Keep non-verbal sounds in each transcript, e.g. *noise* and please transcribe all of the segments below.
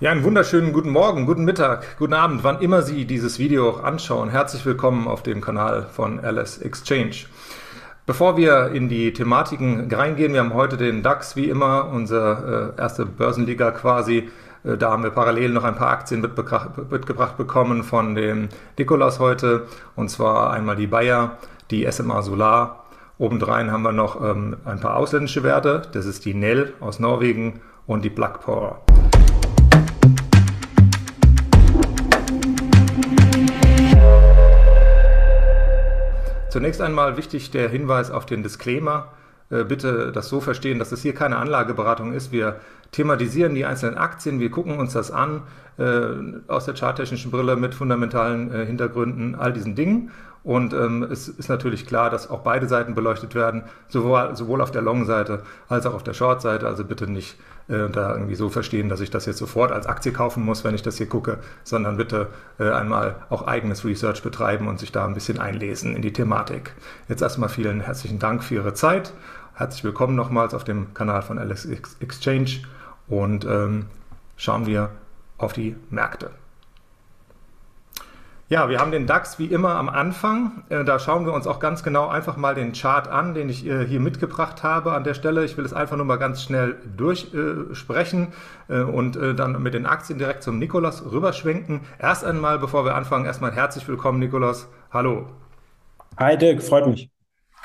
Ja, einen wunderschönen guten Morgen, guten Mittag, guten Abend, wann immer Sie dieses Video auch anschauen. Herzlich willkommen auf dem Kanal von LS Exchange. Bevor wir in die Thematiken reingehen, wir haben heute den DAX, wie immer, unsere äh, erste Börsenliga quasi. Äh, da haben wir parallel noch ein paar Aktien mitgebracht bekommen von dem Nikolas heute. Und zwar einmal die Bayer, die SMA Solar. Obendrein haben wir noch ähm, ein paar ausländische Werte. Das ist die Nell aus Norwegen und die Black Power. Zunächst einmal wichtig der Hinweis auf den Disclaimer. Äh, bitte das so verstehen, dass es hier keine Anlageberatung ist. Wir thematisieren die einzelnen Aktien, wir gucken uns das an äh, aus der charttechnischen Brille mit fundamentalen äh, Hintergründen, all diesen Dingen. Und ähm, es ist natürlich klar, dass auch beide Seiten beleuchtet werden, sowohl, sowohl auf der Long-Seite als auch auf der Short-Seite. Also bitte nicht äh, da irgendwie so verstehen, dass ich das jetzt sofort als Aktie kaufen muss, wenn ich das hier gucke, sondern bitte äh, einmal auch eigenes Research betreiben und sich da ein bisschen einlesen in die Thematik. Jetzt erstmal vielen herzlichen Dank für Ihre Zeit. Herzlich willkommen nochmals auf dem Kanal von LS Exchange und ähm, schauen wir auf die Märkte. Ja, wir haben den DAX wie immer am Anfang. Äh, da schauen wir uns auch ganz genau einfach mal den Chart an, den ich äh, hier mitgebracht habe an der Stelle. Ich will es einfach nur mal ganz schnell durchsprechen äh, und dann mit den Aktien direkt zum Nikolas rüberschwenken. Erst einmal, bevor wir anfangen, erstmal herzlich willkommen, Nikolas. Hallo. Hi Dirk, freut mich.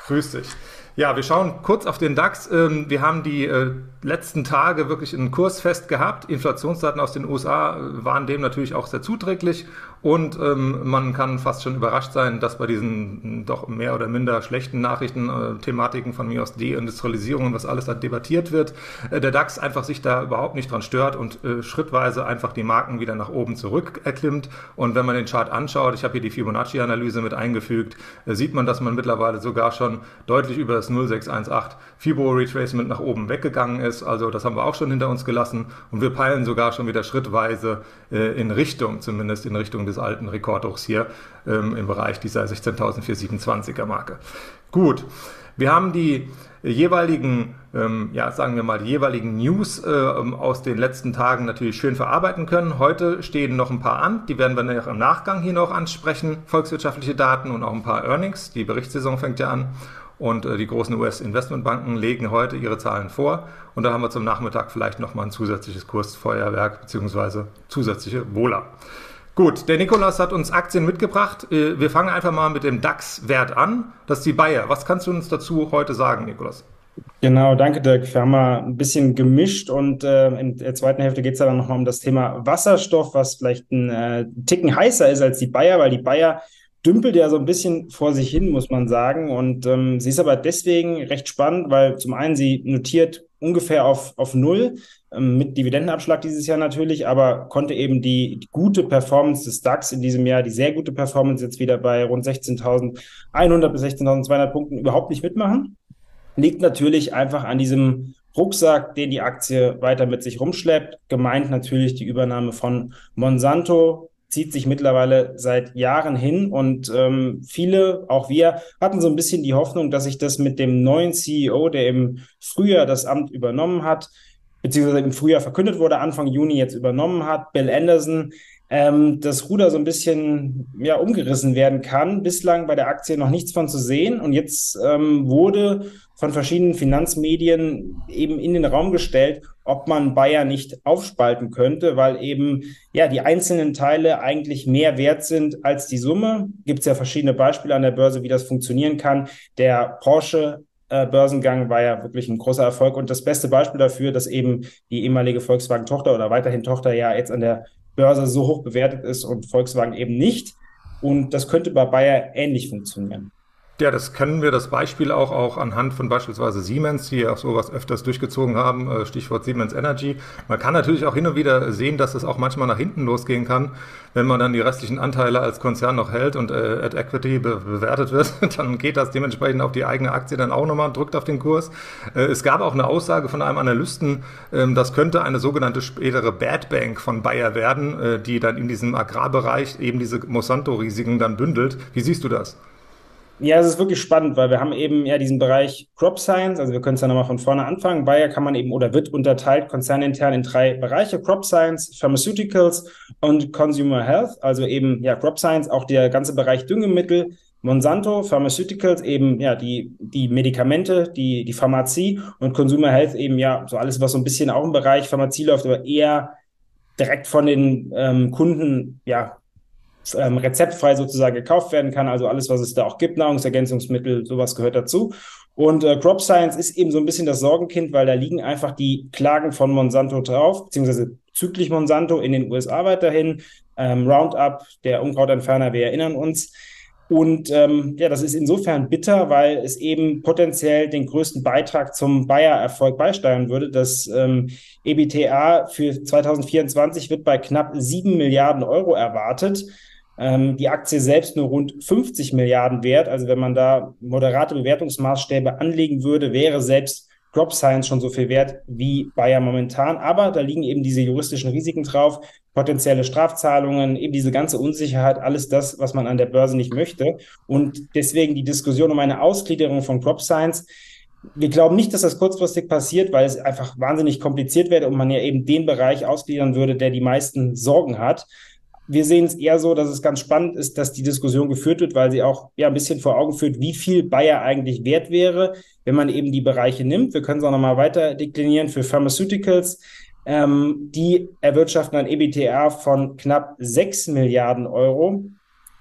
Grüß dich. Ja, wir schauen kurz auf den DAX. Ähm, wir haben die äh, letzten Tage wirklich einen Kursfest gehabt. Inflationsdaten aus den USA äh, waren dem natürlich auch sehr zuträglich und ähm, man kann fast schon überrascht sein, dass bei diesen doch mehr oder minder schlechten Nachrichten, äh, Thematiken von mir aus Deindustrialisierung und was alles da debattiert wird, der DAX einfach sich da überhaupt nicht dran stört und schrittweise einfach die Marken wieder nach oben zurück erklimmt. Und wenn man den Chart anschaut, ich habe hier die Fibonacci-Analyse mit eingefügt, sieht man, dass man mittlerweile sogar schon deutlich über das 0618 Fibo Retracement nach oben weggegangen ist. Also das haben wir auch schon hinter uns gelassen und wir peilen sogar schon wieder schrittweise äh, in Richtung, zumindest in Richtung des alten Rekordhochs hier ähm, im Bereich dieser 16.427er Marke. Gut, wir haben die jeweiligen, ähm, ja, sagen wir mal, die jeweiligen News äh, aus den letzten Tagen natürlich schön verarbeiten können. Heute stehen noch ein paar an, die werden wir im Nachgang hier noch ansprechen, volkswirtschaftliche Daten und auch ein paar Earnings. Die Berichtssaison fängt ja an. Und äh, die großen US-Investmentbanken legen heute ihre Zahlen vor. Und da haben wir zum Nachmittag vielleicht nochmal ein zusätzliches Kursfeuerwerk bzw. zusätzliche Wohler. Gut, der Nikolas hat uns Aktien mitgebracht. Äh, wir fangen einfach mal mit dem DAX-Wert an. Das ist die Bayer. Was kannst du uns dazu heute sagen, Nikolas? Genau, danke Dirk. Wir haben mal ein bisschen gemischt und äh, in der zweiten Hälfte geht es dann nochmal um das Thema Wasserstoff, was vielleicht ein äh, Ticken heißer ist als die Bayer, weil die Bayer dümpelt ja so ein bisschen vor sich hin, muss man sagen. Und ähm, sie ist aber deswegen recht spannend, weil zum einen sie notiert ungefähr auf, auf Null ähm, mit Dividendenabschlag dieses Jahr natürlich, aber konnte eben die, die, gute Performance des DAX in diesem Jahr, die sehr gute Performance jetzt wieder bei rund 16.100 bis 16.200 Punkten überhaupt nicht mitmachen. Liegt natürlich einfach an diesem Rucksack, den die Aktie weiter mit sich rumschleppt. Gemeint natürlich die Übernahme von Monsanto, zieht sich mittlerweile seit Jahren hin und ähm, viele, auch wir, hatten so ein bisschen die Hoffnung, dass sich das mit dem neuen CEO, der im Frühjahr das Amt übernommen hat, beziehungsweise im Frühjahr verkündet wurde, Anfang Juni jetzt übernommen hat, Bill Anderson, ähm, das Ruder so ein bisschen ja, umgerissen werden kann. Bislang bei der Aktie noch nichts von zu sehen. Und jetzt ähm, wurde von verschiedenen Finanzmedien eben in den Raum gestellt, ob man Bayer nicht aufspalten könnte, weil eben ja die einzelnen Teile eigentlich mehr wert sind als die Summe. Gibt es ja verschiedene Beispiele an der Börse, wie das funktionieren kann. Der Porsche äh, Börsengang war ja wirklich ein großer Erfolg und das beste Beispiel dafür, dass eben die ehemalige Volkswagen-Tochter oder weiterhin Tochter ja jetzt an der Börse so hoch bewertet ist und Volkswagen eben nicht. Und das könnte bei Bayer ähnlich funktionieren. Ja, das können wir das Beispiel auch, auch anhand von beispielsweise Siemens, die auch sowas öfters durchgezogen haben, äh, Stichwort Siemens Energy. Man kann natürlich auch hin und wieder sehen, dass es auch manchmal nach hinten losgehen kann, wenn man dann die restlichen Anteile als Konzern noch hält und äh, at Equity be bewertet wird, *laughs* dann geht das dementsprechend auf die eigene Aktie dann auch nochmal und drückt auf den Kurs. Äh, es gab auch eine Aussage von einem Analysten, äh, das könnte eine sogenannte spätere Bad Bank von Bayer werden, äh, die dann in diesem Agrarbereich eben diese Monsanto-Risiken dann bündelt. Wie siehst du das? Ja, es ist wirklich spannend, weil wir haben eben ja diesen Bereich Crop Science, also wir können es ja nochmal von vorne anfangen. Bayer kann man eben oder wird unterteilt konzernintern in drei Bereiche, Crop Science, Pharmaceuticals und Consumer Health, also eben ja Crop Science, auch der ganze Bereich Düngemittel, Monsanto, Pharmaceuticals, eben ja die, die Medikamente, die, die Pharmazie und Consumer Health eben ja so alles, was so ein bisschen auch im Bereich Pharmazie läuft, aber eher direkt von den ähm, Kunden ja ähm, rezeptfrei sozusagen gekauft werden kann. Also alles, was es da auch gibt, Nahrungsergänzungsmittel, sowas gehört dazu. Und äh, Crop Science ist eben so ein bisschen das Sorgenkind, weil da liegen einfach die Klagen von Monsanto drauf, beziehungsweise züglich Monsanto in den USA weiterhin. Ähm, Roundup, der Unkrautentferner, wir erinnern uns. Und ähm, ja, das ist insofern bitter, weil es eben potenziell den größten Beitrag zum Bayer-Erfolg beisteuern würde. Das ähm, EBTA für 2024 wird bei knapp sieben Milliarden Euro erwartet. Ähm, die Aktie selbst nur rund 50 Milliarden wert. Also wenn man da moderate Bewertungsmaßstäbe anlegen würde, wäre selbst Crop Science schon so viel wert wie Bayer momentan. Aber da liegen eben diese juristischen Risiken drauf, potenzielle Strafzahlungen, eben diese ganze Unsicherheit, alles das, was man an der Börse nicht möchte. Und deswegen die Diskussion um eine Ausgliederung von Crop Science. Wir glauben nicht, dass das kurzfristig passiert, weil es einfach wahnsinnig kompliziert wäre und man ja eben den Bereich ausgliedern würde, der die meisten Sorgen hat. Wir sehen es eher so, dass es ganz spannend ist, dass die Diskussion geführt wird, weil sie auch ja ein bisschen vor Augen führt, wie viel Bayer eigentlich wert wäre, wenn man eben die Bereiche nimmt. Wir können es auch nochmal weiter deklinieren für Pharmaceuticals. Ähm, die erwirtschaften ein EBTA von knapp 6 Milliarden Euro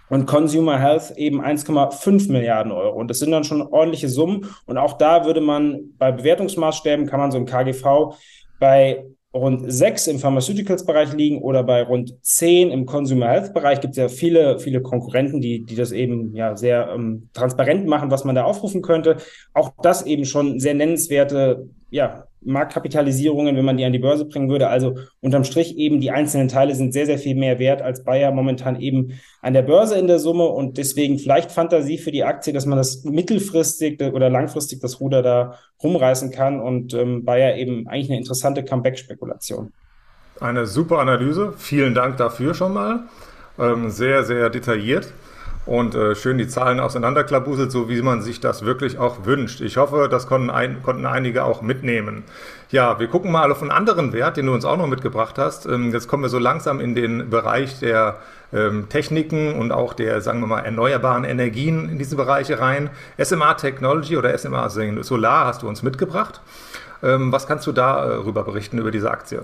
und Consumer Health eben 1,5 Milliarden Euro. Und das sind dann schon ordentliche Summen. Und auch da würde man bei Bewertungsmaßstäben, kann man so ein KGV bei rund sechs im Pharmaceuticals-Bereich liegen oder bei rund zehn im Consumer Health-Bereich. Gibt es ja viele, viele Konkurrenten, die, die das eben ja sehr ähm, transparent machen, was man da aufrufen könnte. Auch das eben schon sehr nennenswerte ja, Marktkapitalisierungen, wenn man die an die Börse bringen würde. Also unterm Strich eben die einzelnen Teile sind sehr, sehr viel mehr wert als Bayer momentan eben an der Börse in der Summe und deswegen vielleicht Fantasie für die Aktie, dass man das mittelfristig oder langfristig das Ruder da rumreißen kann und ähm, Bayer eben eigentlich eine interessante Comeback-Spekulation. Eine super Analyse. Vielen Dank dafür schon mal. Ähm, sehr, sehr detailliert und äh, schön die Zahlen auseinanderklabuselt, so wie man sich das wirklich auch wünscht. Ich hoffe, das konnten, ein, konnten einige auch mitnehmen. Ja, wir gucken mal auf einen anderen Wert, den du uns auch noch mitgebracht hast. Ähm, jetzt kommen wir so langsam in den Bereich der ähm, Techniken und auch der, sagen wir mal, erneuerbaren Energien in diese Bereiche rein. SMA Technology oder SMA Solar hast du uns mitgebracht. Ähm, was kannst du darüber äh, berichten, über diese Aktie?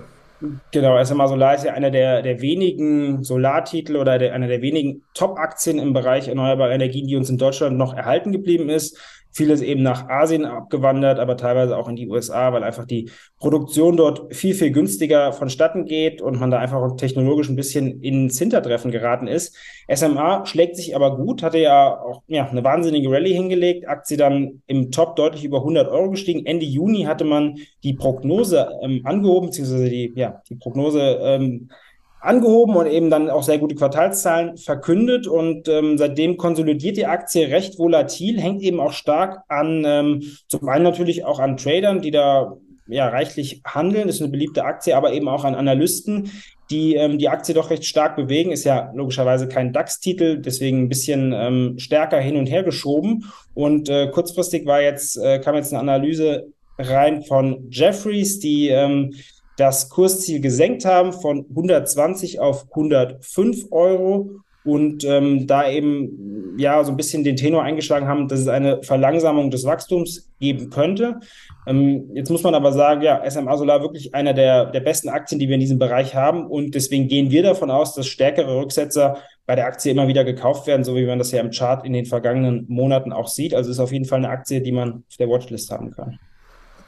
Genau, SMA Solar ist ja einer der, der wenigen Solartitel oder der, einer der wenigen Top-Aktien im Bereich erneuerbare Energien, die uns in Deutschland noch erhalten geblieben ist. Vieles eben nach Asien abgewandert, aber teilweise auch in die USA, weil einfach die Produktion dort viel, viel günstiger vonstatten geht und man da einfach technologisch ein bisschen ins Hintertreffen geraten ist. SMA schlägt sich aber gut, hatte ja auch ja, eine wahnsinnige Rallye hingelegt, Aktie dann im Top deutlich über 100 Euro gestiegen. Ende Juni hatte man die Prognose ähm, angehoben, beziehungsweise die, ja, die Prognose ähm, angehoben und eben dann auch sehr gute Quartalszahlen verkündet. Und ähm, seitdem konsolidiert die Aktie recht volatil, hängt eben auch stark an, ähm, zum einen natürlich auch an Tradern, die da ja reichlich handeln, ist eine beliebte Aktie, aber eben auch an Analysten, die ähm, die Aktie doch recht stark bewegen. Ist ja logischerweise kein DAX-Titel, deswegen ein bisschen ähm, stärker hin und her geschoben. Und äh, kurzfristig war jetzt, äh, kam jetzt eine Analyse rein von Jeffries, die ähm, das Kursziel gesenkt haben von 120 auf 105 Euro und ähm, da eben ja so ein bisschen den Tenor eingeschlagen haben, dass es eine Verlangsamung des Wachstums geben könnte. Ähm, jetzt muss man aber sagen, ja, SMA Solar wirklich einer der, der besten Aktien, die wir in diesem Bereich haben und deswegen gehen wir davon aus, dass stärkere Rücksetzer bei der Aktie immer wieder gekauft werden, so wie man das ja im Chart in den vergangenen Monaten auch sieht. Also ist auf jeden Fall eine Aktie, die man auf der Watchlist haben kann.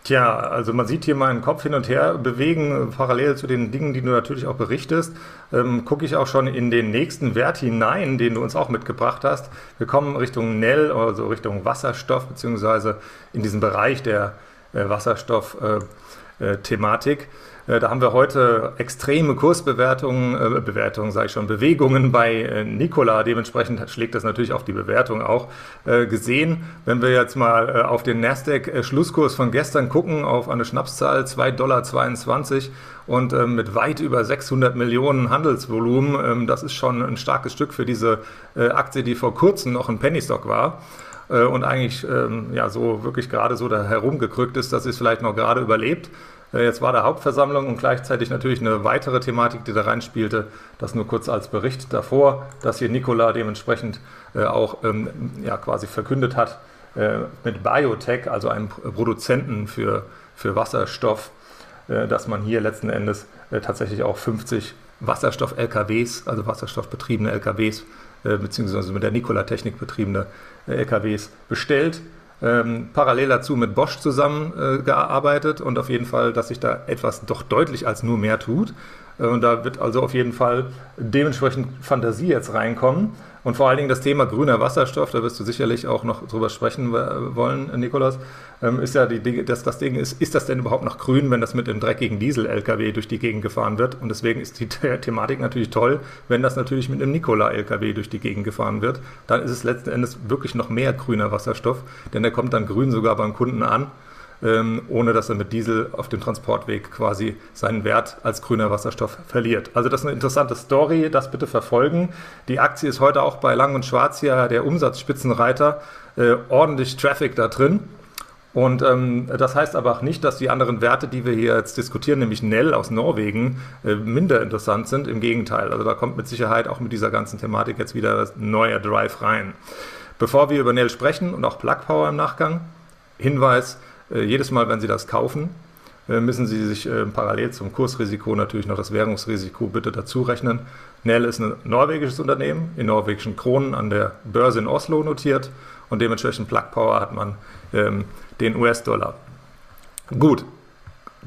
Tja, also man sieht hier meinen Kopf hin und her bewegen, parallel zu den Dingen, die du natürlich auch berichtest. Ähm, Gucke ich auch schon in den nächsten Wert hinein, den du uns auch mitgebracht hast. Wir kommen Richtung Nell, also Richtung Wasserstoff, beziehungsweise in diesem Bereich der äh, Wasserstoff-Thematik. Äh, äh, äh, da haben wir heute extreme Kursbewertungen, äh, Bewertungen, sage ich schon, Bewegungen bei äh, Nikola. Dementsprechend schlägt das natürlich auf die Bewertung auch äh, gesehen. Wenn wir jetzt mal äh, auf den Nasdaq-Schlusskurs von gestern gucken, auf eine Schnapszahl 2,22 Dollar und äh, mit weit über 600 Millionen Handelsvolumen, ähm, das ist schon ein starkes Stück für diese Aktie, die vor kurzem noch ein Penny Stock war. Äh, und eigentlich ähm, ja so wirklich gerade so da herumgekrückt ist, dass es vielleicht noch gerade überlebt. Äh, jetzt war der Hauptversammlung und gleichzeitig natürlich eine weitere Thematik, die da reinspielte. Das nur kurz als Bericht davor, dass hier Nikola dementsprechend äh, auch ähm, ja, quasi verkündet hat, äh, mit Biotech, also einem Produzenten für, für Wasserstoff, äh, dass man hier letzten Endes äh, tatsächlich auch 50 Wasserstoff-LKWs, also wasserstoffbetriebene LKWs, beziehungsweise mit der Nikola-Technik betriebene LKWs bestellt ähm, parallel dazu mit Bosch zusammengearbeitet äh, und auf jeden Fall, dass sich da etwas doch deutlich als nur mehr tut. Äh, und da wird also auf jeden Fall dementsprechend Fantasie jetzt reinkommen. Und vor allen Dingen das Thema grüner Wasserstoff, da wirst du sicherlich auch noch drüber sprechen wollen, Nikolas, ähm, ist ja die, dass das Ding ist, ist das denn überhaupt noch grün, wenn das mit einem dreckigen Diesel-LKW durch die Gegend gefahren wird? Und deswegen ist die Thematik natürlich toll, wenn das natürlich mit einem Nikola-LKW durch die Gegend gefahren wird. Dann ist es letzten Endes wirklich noch mehr grüner Wasserstoff, denn der kommt dann grün sogar beim Kunden an ähm, ohne dass er mit Diesel auf dem Transportweg quasi seinen Wert als grüner Wasserstoff verliert. Also das ist eine interessante Story, das bitte verfolgen. Die Aktie ist heute auch bei Lang und Schwarz hier der Umsatzspitzenreiter, äh, ordentlich Traffic da drin. Und ähm, das heißt aber auch nicht, dass die anderen Werte, die wir hier jetzt diskutieren, nämlich Nell aus Norwegen, äh, minder interessant sind. Im Gegenteil. Also da kommt mit Sicherheit auch mit dieser ganzen Thematik jetzt wieder neuer Drive rein. Bevor wir über Nell sprechen und auch Plug Power im Nachgang, Hinweis, jedes Mal, wenn Sie das kaufen, äh, müssen Sie sich äh, parallel zum Kursrisiko natürlich noch das Währungsrisiko bitte dazu rechnen. Nell ist ein norwegisches Unternehmen, in norwegischen Kronen an der Börse in Oslo notiert und dementsprechend Plug Power hat man ähm, den US-Dollar. Gut,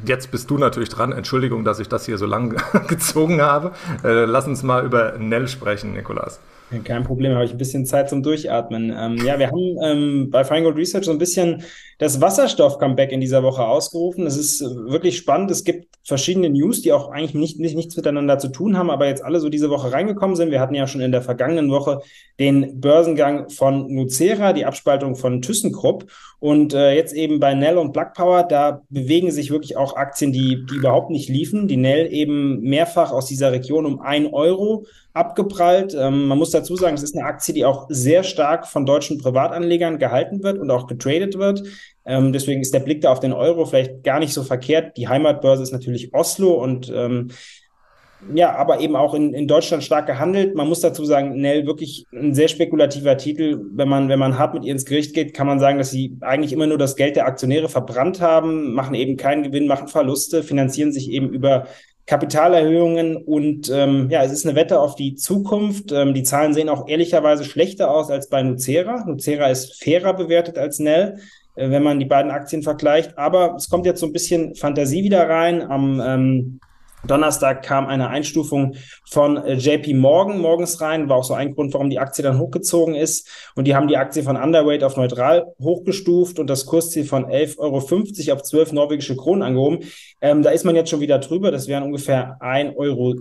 Jetzt bist du natürlich dran. Entschuldigung, dass ich das hier so lang *laughs* gezogen habe. Äh, lass uns mal über Nell sprechen, Nikolas. Kein Problem, habe ich ein bisschen Zeit zum Durchatmen. Ähm, ja, wir haben ähm, bei Feingold Research so ein bisschen das Wasserstoff-Comeback in dieser Woche ausgerufen. Es ist wirklich spannend. Es gibt verschiedene News, die auch eigentlich nicht, nicht, nichts miteinander zu tun haben, aber jetzt alle so diese Woche reingekommen sind. Wir hatten ja schon in der vergangenen Woche den Börsengang von Nucera, die Abspaltung von ThyssenKrupp. Und äh, jetzt eben bei Nell und Black Power, da bewegen sich wirklich auch Aktien, die, die überhaupt nicht liefen. Die Nell eben mehrfach aus dieser Region um ein Euro abgeprallt. Ähm, man muss dazu sagen, es ist eine Aktie, die auch sehr stark von deutschen Privatanlegern gehalten wird und auch getradet wird. Ähm, deswegen ist der Blick da auf den Euro vielleicht gar nicht so verkehrt. Die Heimatbörse ist natürlich Oslo und ähm, ja, aber eben auch in, in Deutschland stark gehandelt. Man muss dazu sagen, Nell wirklich ein sehr spekulativer Titel. Wenn man, wenn man hart mit ihr ins Gericht geht, kann man sagen, dass sie eigentlich immer nur das Geld der Aktionäre verbrannt haben, machen eben keinen Gewinn, machen Verluste, finanzieren sich eben über Kapitalerhöhungen und ähm, ja, es ist eine Wette auf die Zukunft. Ähm, die Zahlen sehen auch ehrlicherweise schlechter aus als bei Nucera. Nucera ist fairer bewertet als Nell, äh, wenn man die beiden Aktien vergleicht. Aber es kommt jetzt so ein bisschen Fantasie wieder rein. Am ähm, Donnerstag kam eine Einstufung von äh, JP Morgan morgens rein, war auch so ein Grund, warum die Aktie dann hochgezogen ist. Und die haben die Aktie von Underweight auf neutral hochgestuft und das Kursziel von 11,50 Euro auf 12 norwegische Kronen angehoben. Ähm, da ist man jetzt schon wieder drüber. Das wären ungefähr 1,07 Euro.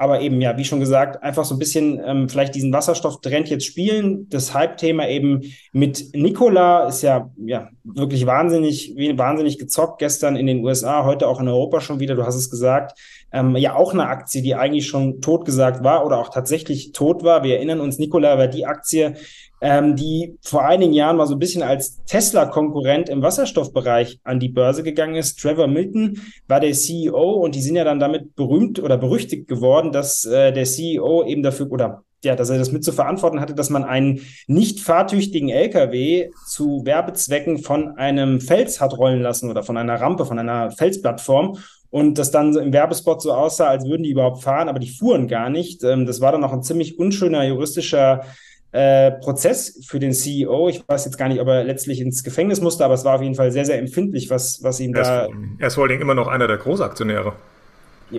Aber eben, ja, wie schon gesagt, einfach so ein bisschen ähm, vielleicht diesen Wasserstofftrend jetzt spielen. Das Hype-Thema eben mit Nikola ist ja, ja wirklich wahnsinnig, wahnsinnig gezockt. Gestern in den USA, heute auch in Europa schon wieder. Du hast es gesagt. Ähm, ja, auch eine Aktie, die eigentlich schon tot gesagt war oder auch tatsächlich tot war. Wir erinnern uns, Nikola war die Aktie, ähm, die vor einigen Jahren mal so ein bisschen als Tesla-Konkurrent im Wasserstoffbereich an die Börse gegangen ist. Trevor Milton war der CEO und die sind ja dann damit berühmt oder berüchtigt geworden, dass äh, der CEO eben dafür oder ja, dass er das mit zu verantworten hatte, dass man einen nicht fahrtüchtigen LKW zu Werbezwecken von einem Fels hat rollen lassen oder von einer Rampe, von einer Felsplattform und das dann im Werbespot so aussah, als würden die überhaupt fahren, aber die fuhren gar nicht. Ähm, das war dann auch ein ziemlich unschöner juristischer äh, Prozess für den CEO. Ich weiß jetzt gar nicht, ob er letztlich ins Gefängnis musste, aber es war auf jeden Fall sehr, sehr empfindlich, was, was ihm er da. Er ist vor allen Dingen immer noch einer der Großaktionäre.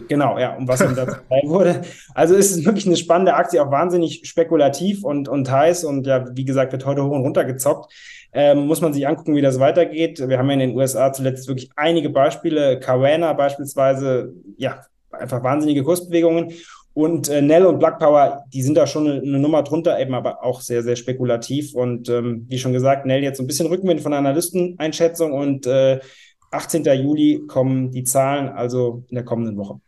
Genau, ja, um was ihm da *laughs* dabei wurde. Also es ist wirklich eine spannende Aktie, auch wahnsinnig spekulativ und, und heiß und ja, wie gesagt, wird heute hoch und runter gezockt. Ähm, muss man sich angucken, wie das weitergeht. Wir haben ja in den USA zuletzt wirklich einige Beispiele. Caruana beispielsweise, ja, einfach wahnsinnige Kursbewegungen. Und äh, Nell und Black Power, die sind da schon eine, Nummer drunter, eben aber auch sehr, sehr spekulativ. Und ähm, wie schon gesagt, Nell jetzt so ein bisschen Rückenwind von Analysteneinschätzung und äh, 18. Juli kommen die Zahlen, also in der kommenden Woche.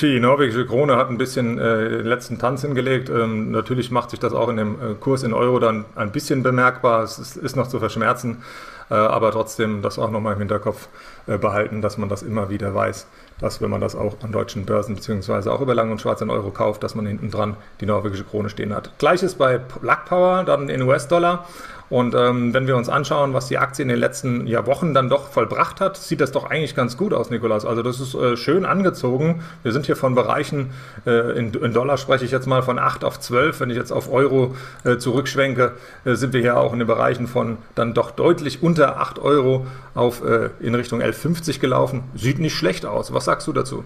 Die norwegische Krone hat ein bisschen äh, den letzten Tanz hingelegt. Ähm, natürlich macht sich das auch in dem äh, Kurs in Euro dann ein bisschen bemerkbar. Es ist, ist noch zu verschmerzen, äh, aber trotzdem das auch nochmal im Hinterkopf äh, behalten, dass man das immer wieder weiß, dass wenn man das auch an deutschen Börsen beziehungsweise auch über Lang und Schwarz in Euro kauft, dass man hinten dran die norwegische Krone stehen hat. Gleiches bei Plug Power, dann in US-Dollar. Und ähm, wenn wir uns anschauen, was die Aktie in den letzten ja, Wochen dann doch vollbracht hat, sieht das doch eigentlich ganz gut aus, Nikolas. Also das ist äh, schön angezogen. Wir sind hier von Bereichen, äh, in, in, Dollar spreche ich jetzt mal von 8 auf 12. Wenn ich jetzt auf Euro äh, zurückschwenke, äh, sind wir hier auch in den Bereichen von dann doch deutlich unter 8 Euro auf äh, in Richtung 11,50 gelaufen. Sieht nicht schlecht aus. Was sagst du dazu?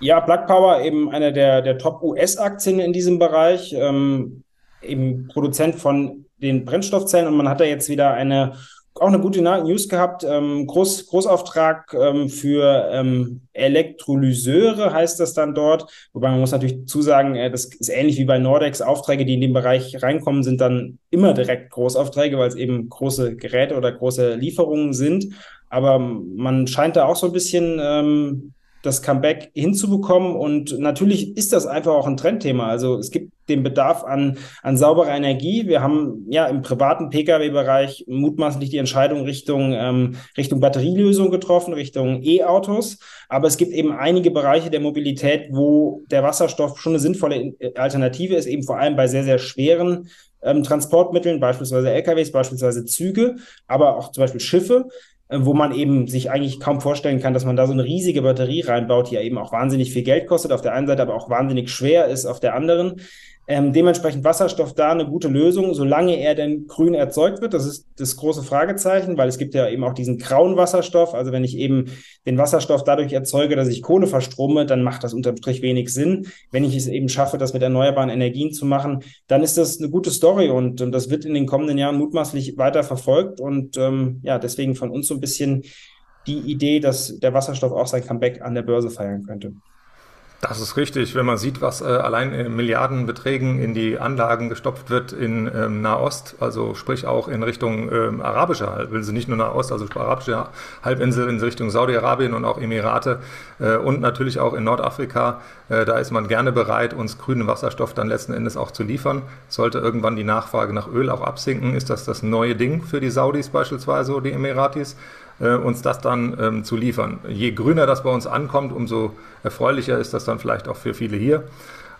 Ja, Plug Power eben eine der, der Top-US-Aktien in diesem Bereich. Ähm, eben Produzent von den Brennstoffzellen und man hat da jetzt wieder eine auch eine gute News gehabt. Ähm, Groß, Großauftrag ähm, für ähm, Elektrolyseure heißt das dann dort. Wobei man muss natürlich zusagen, äh, das ist ähnlich wie bei Nordex. Aufträge, die in den Bereich reinkommen, sind dann immer direkt Großaufträge, weil es eben große Geräte oder große Lieferungen sind. Aber man scheint da auch so ein bisschen ähm, das Comeback hinzubekommen. Und natürlich ist das einfach auch ein Trendthema. Also es gibt den Bedarf an, an sauberer Energie. Wir haben ja im privaten Pkw-Bereich mutmaßlich die Entscheidung Richtung, ähm, Richtung Batterielösung getroffen, Richtung E-Autos. Aber es gibt eben einige Bereiche der Mobilität, wo der Wasserstoff schon eine sinnvolle Alternative ist, eben vor allem bei sehr, sehr schweren ähm, Transportmitteln, beispielsweise LKWs, beispielsweise Züge, aber auch zum Beispiel Schiffe. Äh, wo man eben sich eigentlich kaum vorstellen kann, dass man da so eine riesige Batterie reinbaut, die ja eben auch wahnsinnig viel Geld kostet, auf der einen Seite aber auch wahnsinnig schwer ist auf der anderen. Ähm, dementsprechend Wasserstoff da eine gute Lösung, solange er denn grün erzeugt wird. Das ist das große Fragezeichen, weil es gibt ja eben auch diesen grauen Wasserstoff. Also wenn ich eben den Wasserstoff dadurch erzeuge, dass ich Kohle verstrome, dann macht das unterm Strich wenig Sinn. Wenn ich es eben schaffe, das mit erneuerbaren Energien zu machen, dann ist das eine gute Story und, und das wird in den kommenden Jahren mutmaßlich weiter verfolgt. Und ähm, ja, deswegen von uns so ein bisschen die Idee, dass der Wasserstoff auch sein Comeback an der Börse feiern könnte. Das ist richtig. Wenn man sieht, was äh, allein in Milliardenbeträgen in die Anlagen gestopft wird in ähm, Nahost, also sprich auch in Richtung ähm, arabischer Halbinsel, nicht nur Nahost, also arabische Halbinsel in Richtung Saudi-Arabien und auch Emirate äh, und natürlich auch in Nordafrika, äh, da ist man gerne bereit, uns grünen Wasserstoff dann letzten Endes auch zu liefern. Sollte irgendwann die Nachfrage nach Öl auch absinken, ist das das neue Ding für die Saudis beispielsweise oder die Emiratis äh, uns das dann ähm, zu liefern. Je grüner das bei uns ankommt, umso erfreulicher ist das dann vielleicht auch für viele hier.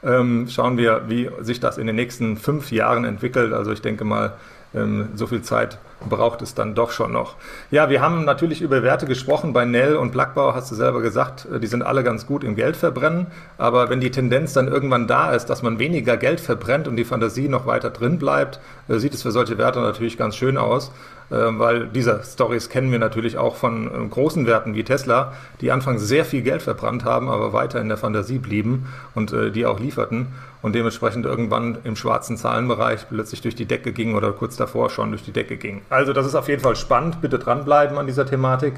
Ähm, schauen wir, wie sich das in den nächsten fünf Jahren entwickelt. Also ich denke mal, ähm, so viel Zeit braucht es dann doch schon noch. Ja, wir haben natürlich über Werte gesprochen. Bei Nell und Blackbau hast du selber gesagt, äh, die sind alle ganz gut im Geldverbrennen. Aber wenn die Tendenz dann irgendwann da ist, dass man weniger Geld verbrennt und die Fantasie noch weiter drin bleibt, äh, sieht es für solche Werte natürlich ganz schön aus. Ähm, weil diese Stories kennen wir natürlich auch von ähm, großen Werten wie Tesla, die anfangs sehr viel Geld verbrannt haben, aber weiter in der Fantasie blieben und äh, die auch lieferten und dementsprechend irgendwann im schwarzen Zahlenbereich plötzlich durch die Decke ging oder kurz davor schon durch die Decke ging. Also das ist auf jeden Fall spannend. Bitte dranbleiben an dieser Thematik.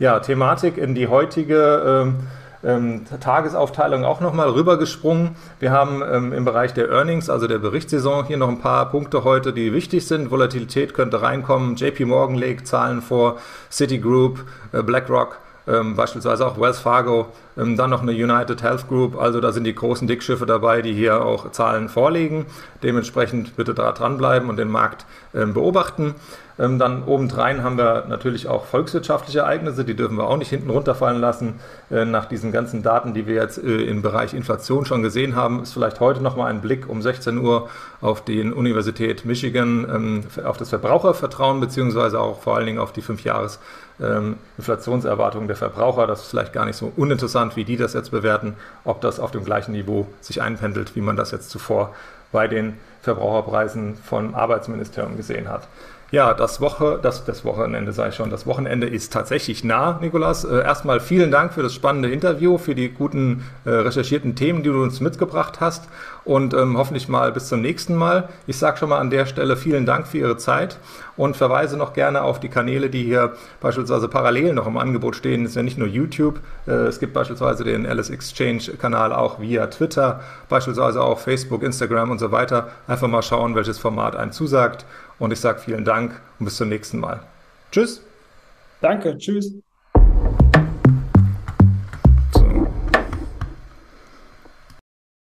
Ja, Thematik in die heutige ähm, ähm, Tagesaufteilung auch nochmal rübergesprungen. Wir haben ähm, im Bereich der Earnings, also der Berichtssaison, hier noch ein paar Punkte heute, die wichtig sind. Volatilität könnte reinkommen. JP Morgan legt Zahlen vor, Citigroup, äh, BlackRock. Ähm, beispielsweise auch Wells Fargo, ähm, dann noch eine United Health Group, also da sind die großen Dickschiffe dabei, die hier auch Zahlen vorlegen. Dementsprechend bitte da dranbleiben und den Markt ähm, beobachten. Ähm, dann obendrein haben wir natürlich auch volkswirtschaftliche Ereignisse, die dürfen wir auch nicht hinten runterfallen lassen. Äh, nach diesen ganzen Daten, die wir jetzt äh, im Bereich Inflation schon gesehen haben, ist vielleicht heute nochmal ein Blick um 16 Uhr auf die Universität Michigan, ähm, auf das Verbrauchervertrauen, beziehungsweise auch vor allen Dingen auf die 5-Jahres- ähm, Inflationserwartungen der Verbraucher. Das ist vielleicht gar nicht so uninteressant, wie die das jetzt bewerten, ob das auf dem gleichen Niveau sich einpendelt, wie man das jetzt zuvor bei den Verbraucherpreisen vom Arbeitsministerium gesehen hat. Ja, das Woche, das, das Wochenende sei schon. Das Wochenende ist tatsächlich nah, Nikolas. Äh, erstmal vielen Dank für das spannende Interview, für die guten äh, recherchierten Themen, die du uns mitgebracht hast. Und ähm, hoffentlich mal bis zum nächsten Mal. Ich sage schon mal an der Stelle vielen Dank für Ihre Zeit und verweise noch gerne auf die Kanäle, die hier beispielsweise parallel noch im Angebot stehen. Das ist ja nicht nur YouTube. Äh, es gibt beispielsweise den Alice Exchange Kanal auch via Twitter, beispielsweise auch Facebook, Instagram und so weiter. Einfach mal schauen, welches Format einem zusagt. Und ich sage vielen Dank und bis zum nächsten Mal. Tschüss. Danke, tschüss.